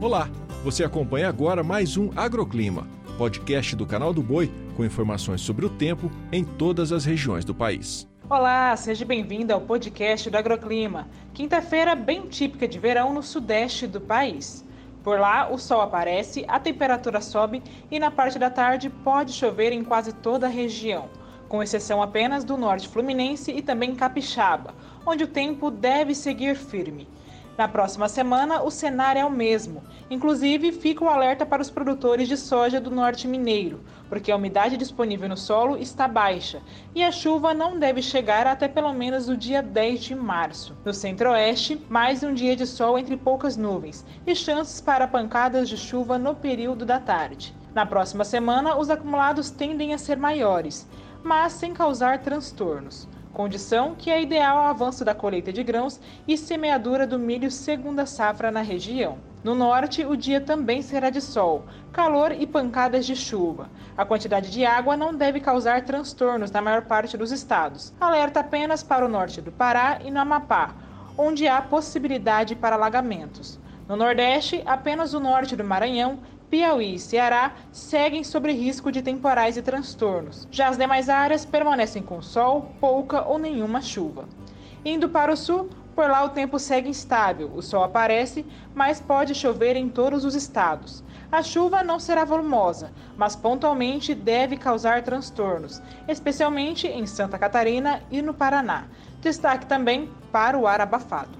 Olá, você acompanha agora mais um Agroclima, podcast do canal do Boi com informações sobre o tempo em todas as regiões do país. Olá, seja bem-vindo ao podcast do Agroclima. Quinta-feira bem típica de verão no sudeste do país. Por lá, o sol aparece, a temperatura sobe e na parte da tarde pode chover em quase toda a região, com exceção apenas do norte fluminense e também capixaba, onde o tempo deve seguir firme. Na próxima semana, o cenário é o mesmo. Inclusive, fica o alerta para os produtores de soja do norte mineiro, porque a umidade disponível no solo está baixa e a chuva não deve chegar até pelo menos o dia 10 de março. No centro-oeste, mais um dia de sol entre poucas nuvens e chances para pancadas de chuva no período da tarde. Na próxima semana, os acumulados tendem a ser maiores, mas sem causar transtornos condição que é ideal ao avanço da colheita de grãos e semeadura do milho segunda safra na região. No norte, o dia também será de sol, calor e pancadas de chuva. A quantidade de água não deve causar transtornos na maior parte dos estados. Alerta apenas para o norte do Pará e no Amapá, onde há possibilidade para alagamentos. No Nordeste, apenas o norte do Maranhão Piauí e Ceará seguem sobre risco de temporais e transtornos. Já as demais áreas permanecem com sol, pouca ou nenhuma chuva. Indo para o sul, por lá o tempo segue instável, o sol aparece, mas pode chover em todos os estados. A chuva não será volumosa, mas pontualmente deve causar transtornos, especialmente em Santa Catarina e no Paraná. Destaque também para o ar abafado.